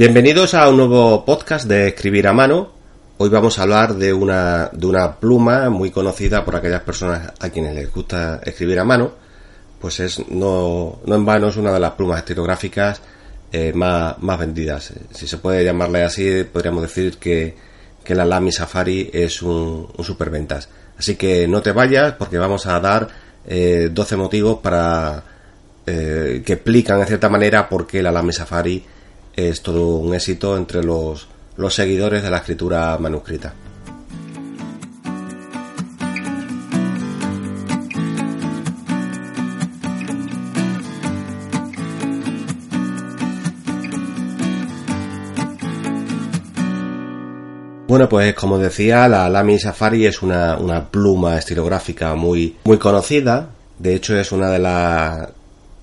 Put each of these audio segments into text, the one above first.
Bienvenidos a un nuevo podcast de Escribir a Mano. Hoy vamos a hablar de una, de una pluma muy conocida por aquellas personas a quienes les gusta escribir a mano. Pues es, no, no en vano, es una de las plumas estilográficas eh, más, más vendidas. Si se puede llamarle así, podríamos decir que, que la Lamy Safari es un, superventas. Así que no te vayas porque vamos a dar eh, 12 motivos para eh, que explican en cierta manera por qué la Lamy Safari es todo un éxito entre los, los seguidores de la escritura manuscrita. Bueno, pues como decía, la Lamy Safari es una, una, pluma estilográfica muy, muy conocida. De hecho, es una de las.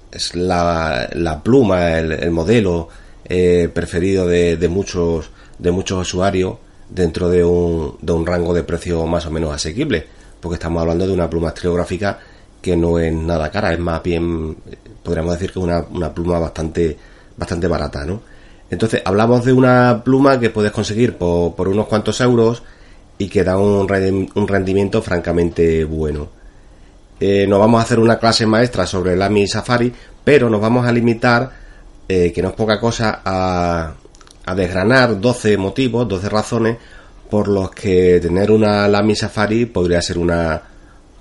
Es la, la pluma, el, el modelo eh, preferido de, muchos de muchos usuarios dentro de un, de un rango de precio más o menos asequible porque estamos hablando de una pluma estilográfica que no es nada cara es más bien podríamos decir que una, una pluma bastante bastante barata ¿no? entonces hablamos de una pluma que puedes conseguir por, por unos cuantos euros y que da un, rendimiento francamente bueno eh, nos vamos a hacer una clase maestra sobre el AMI Safari pero nos vamos a limitar eh, que no es poca cosa, a, desgranar 12 motivos, 12 razones por los que tener una Lamy Safari podría ser una,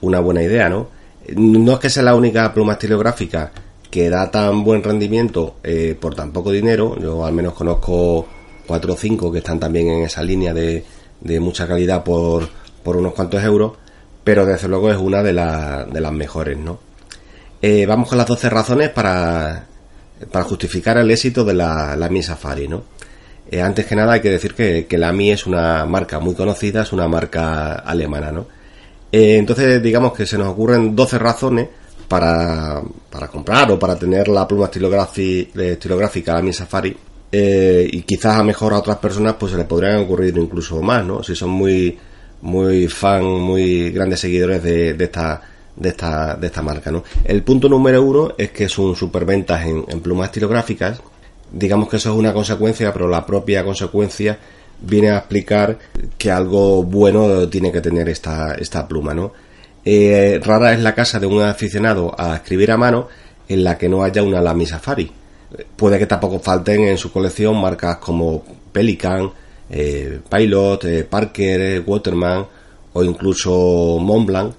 una buena idea, ¿no? No es que sea la única pluma estilográfica que da tan buen rendimiento eh, por tan poco dinero, yo al menos conozco 4 o 5 que están también en esa línea de, de mucha calidad por, por unos cuantos euros, pero desde luego es una de, de las mejores, ¿no? Eh, vamos con las 12 razones para para justificar el éxito de la, la Mi Safari, ¿no? Eh, antes que nada hay que decir que, que, la Mi es una marca muy conocida, es una marca alemana, ¿no? Eh, entonces digamos que se nos ocurren 12 razones para, para comprar o para tener la pluma estilográfica la Mi Safari eh, y quizás a mejor a otras personas pues se les podrían ocurrir incluso más, ¿no? Si son muy muy fan, muy grandes seguidores de esta de esta, de esta marca. ¿no? El punto número uno es que es un superventas en, en plumas estilográficas. Digamos que eso es una consecuencia, pero la propia consecuencia viene a explicar que algo bueno tiene que tener esta, esta pluma. ¿no? Eh, rara es la casa de un aficionado a escribir a mano en la que no haya una Lamy Safari. Puede que tampoco falten en su colección marcas como Pelican, eh, Pilot, eh, Parker, Waterman o incluso Montblanc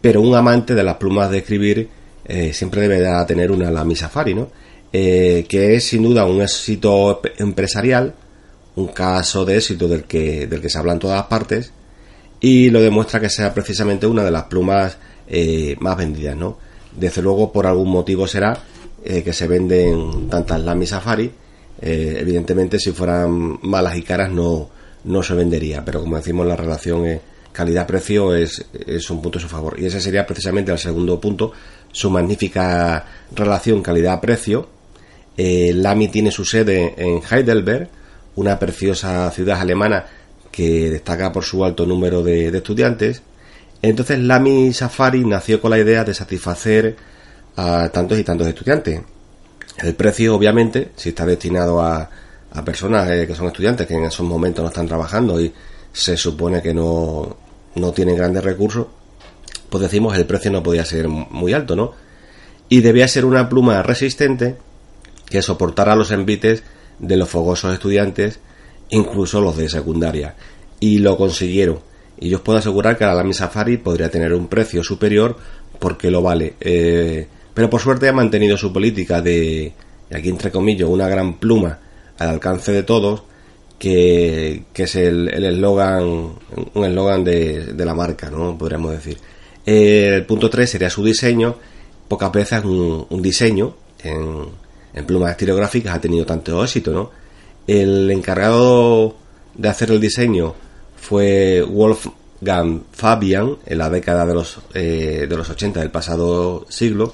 pero un amante de las plumas de escribir eh, siempre deberá tener una Lamy Safari, ¿no? Eh, que es sin duda un éxito empresarial, un caso de éxito del que, del que se habla en todas partes, y lo demuestra que sea precisamente una de las plumas eh, más vendidas, ¿no? Desde luego, por algún motivo será que se venden tantas Lamy Safari. Evidentemente, si fueran malas y caras, no, no se vendería, pero como decimos, la relación es calidad-precio es, es, un punto a su favor. Y ese sería precisamente el segundo punto, su magnífica relación calidad-precio. Eh, Lamy tiene su sede en Heidelberg, una preciosa ciudad alemana que destaca por su alto número de, estudiantes. Entonces Lamy Safari nació con la idea de satisfacer a tantos y tantos estudiantes. El precio, obviamente, si está destinado a, a personas eh, que son estudiantes que en esos momentos no están trabajando y se supone que no, no tienen grandes recursos, pues decimos el precio no podía ser muy alto, ¿no? Y debía ser una pluma resistente que soportara los envites de los fogosos estudiantes, incluso los de secundaria. Y lo consiguieron. Y yo os puedo asegurar que la Lamy Safari podría tener un precio superior porque lo vale. Eh, pero por suerte ha mantenido su política de, aquí entre comillas, una gran pluma al alcance de todos que, es el eslogan, un eslogan de, de, la marca, ¿no? Podríamos decir. El punto 3 sería su diseño. Pocas veces un, un diseño en, en, plumas estilográficas ha tenido tanto éxito, ¿no? El encargado de hacer el diseño fue Wolfgang Fabian en la década de los, eh, de los 80 del pasado siglo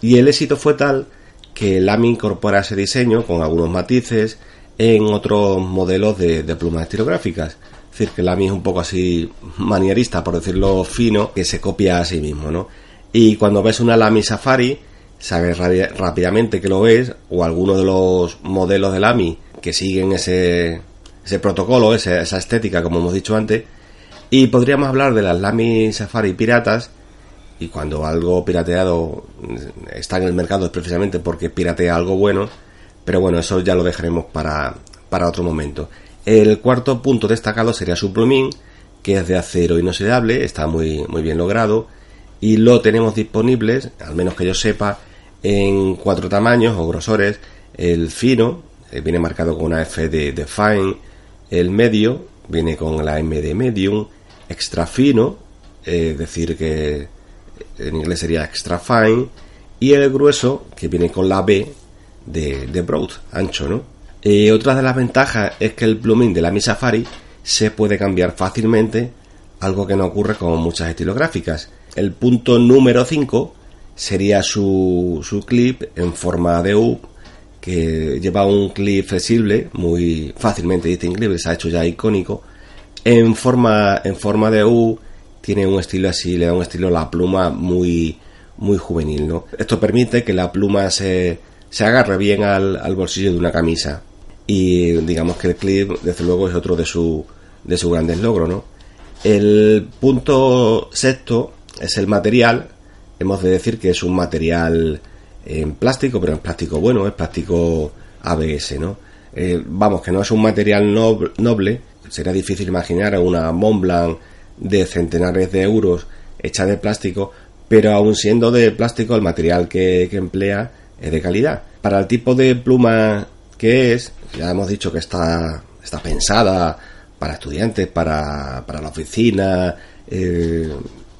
y el éxito fue tal que Lamy incorpora ese diseño con algunos matices en otros modelos de, plumas estilográficas. Es decir, que Lamy es un poco así manierista, por decirlo fino, que se copia a sí mismo, ¿no? Y cuando ves una Lamy Safari, sabes rápidamente que lo es, o alguno de los modelos de Lamy que siguen ese, ese protocolo, esa, esa estética, como hemos dicho antes. Y podríamos hablar de las Lamy Safari piratas. Y cuando algo pirateado está en el mercado es precisamente porque piratea algo bueno. Pero bueno, eso ya lo dejaremos para, para otro momento. El cuarto punto destacado sería su plumín, que es de acero inoxidable, está muy, muy bien logrado. Y lo tenemos disponibles, al menos que yo sepa, en cuatro tamaños o grosores. El fino, eh, viene marcado con una F de, fine. El medio, viene con la M de medium. Extra fino, es decir que en inglés sería extra fine. Y el grueso, que viene con la B de, de broad, ancho, ¿no? Eh, otra de las ventajas es que el plumín de la Mi Safari se puede cambiar fácilmente, algo que no ocurre con muchas estilográficas. El punto número 5 sería su, su clip en forma de U, que lleva un clip flexible, muy fácilmente distinguible, se ha hecho ya icónico. En forma, en forma de U tiene un estilo así, le da un estilo a la pluma muy, muy juvenil. ¿no? Esto permite que la pluma se, se agarre bien al, bolsillo de una camisa. Y digamos que el clip desde luego es otro de su de sus grandes logros ¿no? el punto sexto es el material. Hemos de decir que es un material en plástico pero es plástico bueno es plástico ABS no eh, vamos que no es un material noble. Sería difícil imaginar una Montblanc de centenares de euros hecha de plástico pero aún siendo de plástico el material que emplea es de calidad para el tipo de pluma que es, ya hemos dicho que está, está pensada para estudiantes, para, para la oficina. Eh,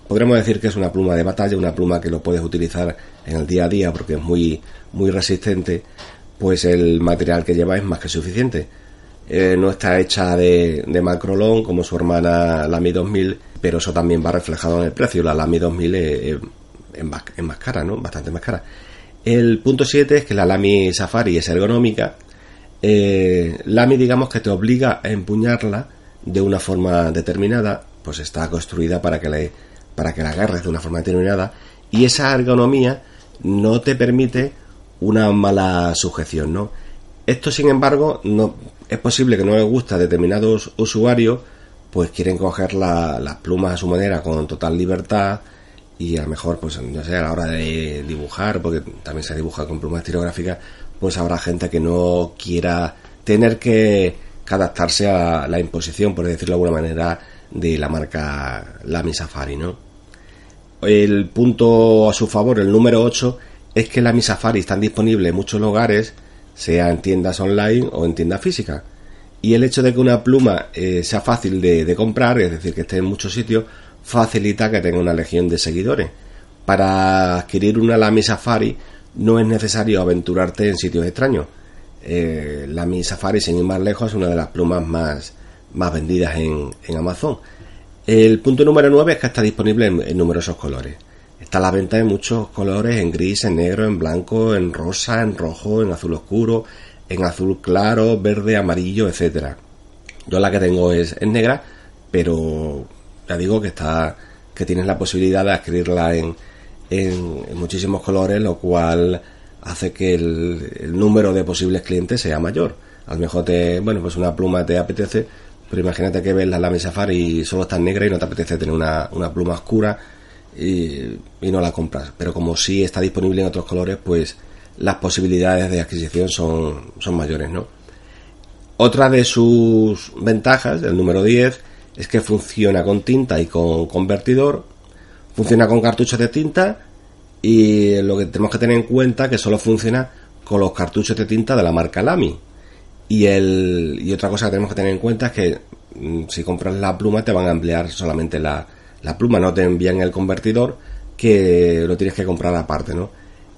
podríamos decir que es una pluma de batalla, una pluma que lo puedes utilizar en el día a día porque es muy, muy resistente, pues el material que lleva es más que suficiente. Eh, no está hecha de, de macrolón como su hermana Lamy 2000, pero eso también va reflejado en el precio. La Lamy 2000 es, es, más, es más cara, ¿no? Bastante más cara. El punto 7 es que la Lamy Safari es ergonómica eh, Lamy digamos que te obliga a empuñarla de una forma determinada, pues está construida para que, le, para que la agarres de una forma determinada y esa ergonomía no te permite una mala sujeción, ¿no? Esto, sin embargo, no es posible que no les guste a determinados usuarios, pues quieren coger las plumas a su manera con total libertad y a lo mejor, pues, no sé, a la hora de dibujar, porque también se dibuja con plumas estilográficas, pues habrá gente que no quiera tener que, adaptarse a la imposición, por decirlo de alguna manera, de la marca Lamy Safari, ¿no? El punto a su favor, el número 8, es que Lamy Safari están disponibles en muchos lugares, sea en tiendas online o en tiendas físicas. Y el hecho de que una pluma eh, sea fácil de, de, comprar, es decir, que esté en muchos sitios, facilita que tenga una legión de seguidores. Para adquirir una Lamy Safari no es necesario aventurarte en sitios extraños. Eh, la Mi Safari, sin ir más lejos, es una de las plumas más, más vendidas en, Amazon. El punto número 9 es que está disponible en, numerosos colores. Está a la venta en muchos colores, en gris, en negro, en blanco, en rosa, en rojo, en azul oscuro, en azul claro, verde, amarillo, etcétera. Yo la que tengo es, es negra, pero ya digo que está que tienes la posibilidad de adquirirla en, en, muchísimos colores, lo cual hace que el, número de posibles clientes sea mayor. A lo mejor te, bueno, pues una pluma te apetece, pero imagínate que ves la Lamy Safari y solo está negra y no te apetece tener una, pluma oscura y, no la compras. Pero como sí está disponible en otros colores, pues las posibilidades de adquisición son, son mayores, ¿no? Otra de sus ventajas, el número 10, es que funciona con tinta y con convertidor Funciona con cartuchos de tinta y lo que tenemos que tener en cuenta que solo funciona con los cartuchos de tinta de la marca Lamy. Y, el, y otra cosa que tenemos que tener en cuenta es que mm, si compras la pluma te van a emplear solamente la, la pluma, no te envían el convertidor que lo tienes que comprar aparte, ¿no?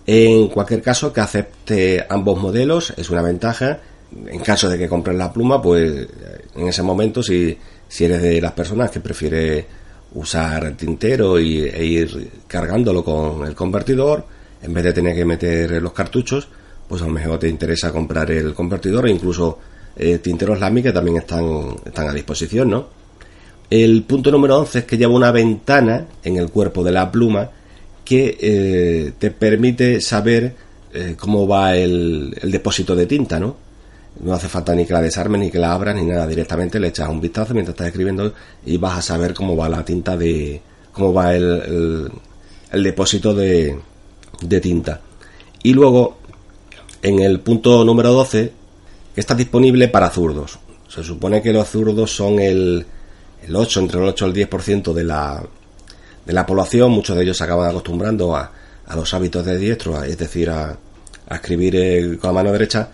En cualquier caso, que acepte ambos modelos es una ventaja. En caso de que compres la pluma, pues en ese momento, si, si eres de las personas que prefiere usar el tintero y, e ir cargándolo con el convertidor, en vez de tener que meter los cartuchos, pues a lo mejor te interesa comprar el convertidor e incluso eh, tinteros Lamy que también están, están a disposición, ¿no? El punto número 11 es que lleva una ventana en el cuerpo de la pluma que eh, te permite saber eh, cómo va el, el, depósito de tinta, ¿no? No hace falta ni que la desarmes, ni que la abras, ni nada. Directamente le echas un vistazo mientras estás escribiendo y vas a saber cómo va la tinta de... cómo va el, el, depósito de, de tinta. Y luego, en el punto número 12, está disponible para zurdos. Se supone que los zurdos son el, el 8, entre el 8 y el 10% de la, de la población. Muchos de ellos se acaban acostumbrando a, a los hábitos de diestro, es decir, a, a escribir eh, con la mano derecha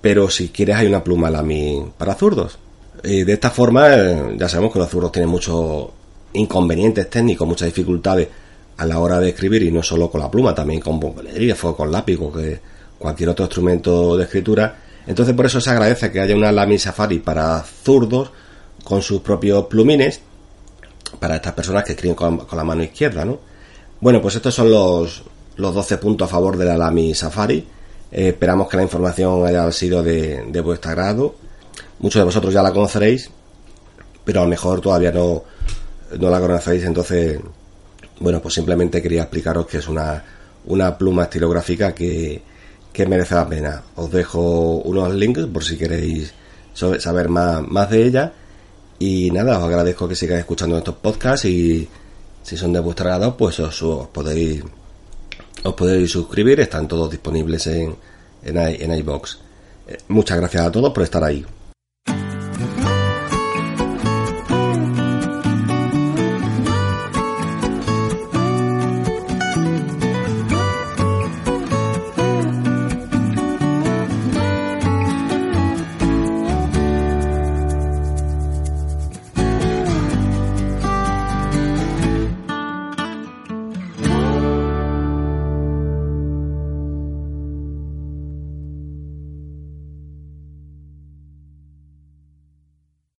pero si quieres hay una pluma Lamy para zurdos. Y de esta forma eh, ya sabemos que los zurdos tienen muchos inconvenientes técnicos, muchas dificultades a la hora de escribir y no solo con la pluma, también con fue con lápiz que cualquier otro instrumento de escritura. Entonces por eso se agradece que haya una Lamy Safari para zurdos con sus propios plumines para estas personas que escriben con, la mano izquierda, ¿no? Bueno, pues estos son los, los 12 puntos a favor de la Lamy Safari eh, esperamos que la información haya sido de, de vuestro agrado. Muchos de vosotros ya la conoceréis, pero a lo mejor todavía no, no la conocéis. Entonces, bueno, pues simplemente quería explicaros que es una, una pluma estilográfica que, que merece la pena. Os dejo unos links por si queréis saber más, más de ella. Y nada, os agradezco que sigáis escuchando estos podcasts y si son de vuestro agrado, pues os, os podéis os podéis suscribir, están todos disponibles en, en, iBox. Eh, muchas gracias a todos por estar ahí.